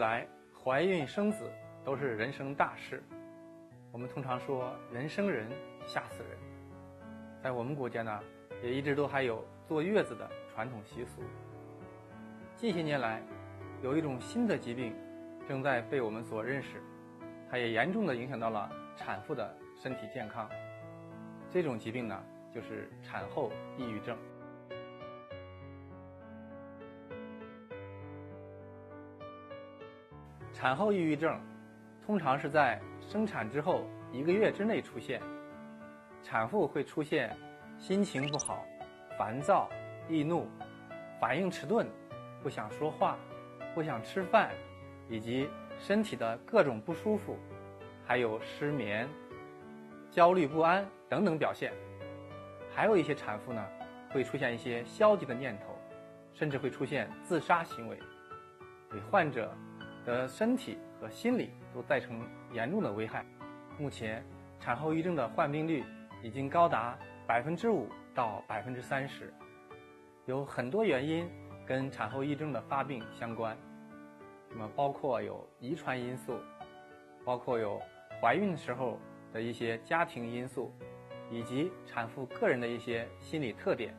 来，怀孕生子都是人生大事。我们通常说“人生人，吓死人”。在我们国家呢，也一直都还有坐月子的传统习俗。近些年来，有一种新的疾病正在被我们所认识，它也严重的影响到了产妇的身体健康。这种疾病呢，就是产后抑郁症。产后抑郁症通常是在生产之后一个月之内出现，产妇会出现心情不好、烦躁、易怒、反应迟钝、不想说话、不想吃饭，以及身体的各种不舒服，还有失眠、焦虑不安等等表现。还有一些产妇呢，会出现一些消极的念头，甚至会出现自杀行为，给患者。的身体和心理都造成严重的危害。目前，产后抑郁症的患病率已经高达百分之五到百分之三十，有很多原因跟产后抑郁症的发病相关。那么，包括有遗传因素，包括有怀孕时候的一些家庭因素，以及产妇个人的一些心理特点。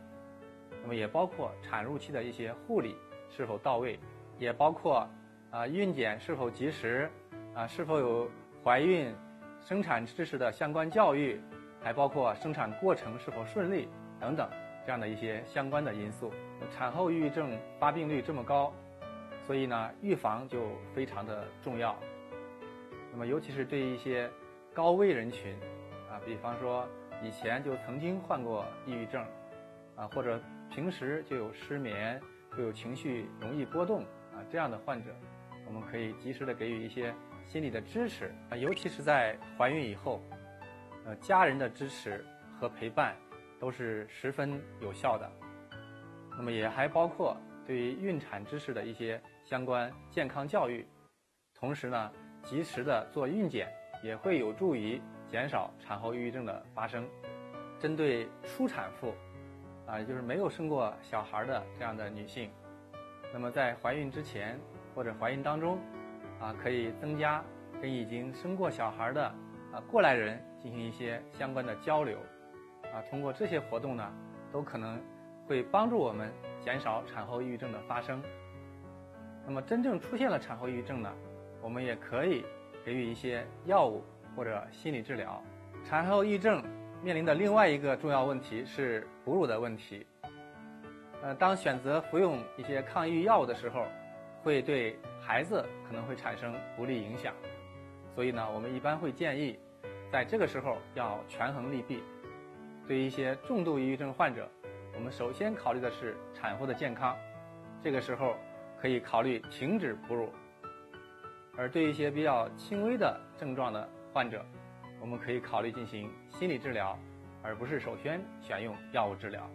那么，也包括产褥期的一些护理是否到位，也包括。啊，孕检是否及时？啊，是否有怀孕、生产知识的相关教育？还包括生产过程是否顺利等等这样的一些相关的因素。产后抑郁症发病率这么高，所以呢，预防就非常的重要。那么，尤其是对一些高危人群，啊，比方说以前就曾经患过抑郁症，啊，或者平时就有失眠、会有情绪容易波动啊这样的患者。我们可以及时的给予一些心理的支持啊，尤其是在怀孕以后，呃，家人的支持和陪伴都是十分有效的。那么也还包括对于孕产知识的一些相关健康教育，同时呢，及时的做孕检也会有助于减少产后抑郁症的发生。针对初产妇，啊，也就是没有生过小孩的这样的女性，那么在怀孕之前。或者怀孕当中，啊，可以增加跟已经生过小孩的啊过来人进行一些相关的交流，啊，通过这些活动呢，都可能会帮助我们减少产后抑郁症的发生。那么真正出现了产后抑郁症呢，我们也可以给予一些药物或者心理治疗。产后抑郁症面临的另外一个重要问题是哺乳的问题。呃，当选择服用一些抗抑郁药物的时候。会对孩子可能会产生不利影响，所以呢，我们一般会建议，在这个时候要权衡利弊。对于一些重度抑郁症患者，我们首先考虑的是产妇的健康，这个时候可以考虑停止哺乳；而对一些比较轻微的症状的患者，我们可以考虑进行心理治疗，而不是首先选用药物治疗。